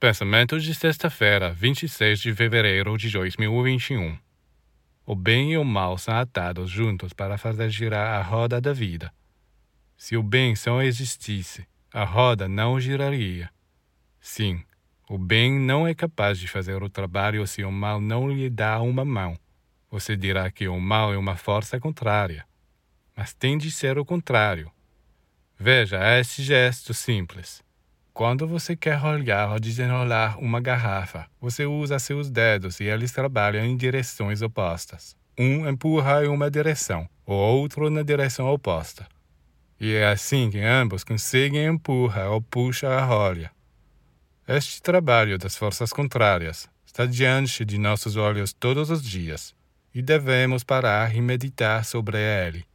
Pensamento de sexta-feira, 26 de fevereiro de 2021. O bem e o mal são atados juntos para fazer girar a roda da vida. Se o bem só existisse, a roda não giraria. Sim, o bem não é capaz de fazer o trabalho se o mal não lhe dá uma mão. Você dirá que o mal é uma força contrária. Mas tem de ser o contrário. Veja este gesto simples. Quando você quer olhar ou desenrolar uma garrafa, você usa seus dedos e eles trabalham em direções opostas. Um empurra em uma direção, o outro na direção oposta. E é assim que ambos conseguem empurrar ou puxar a rolha. Este trabalho das forças contrárias está diante de nossos olhos todos os dias e devemos parar e meditar sobre ele.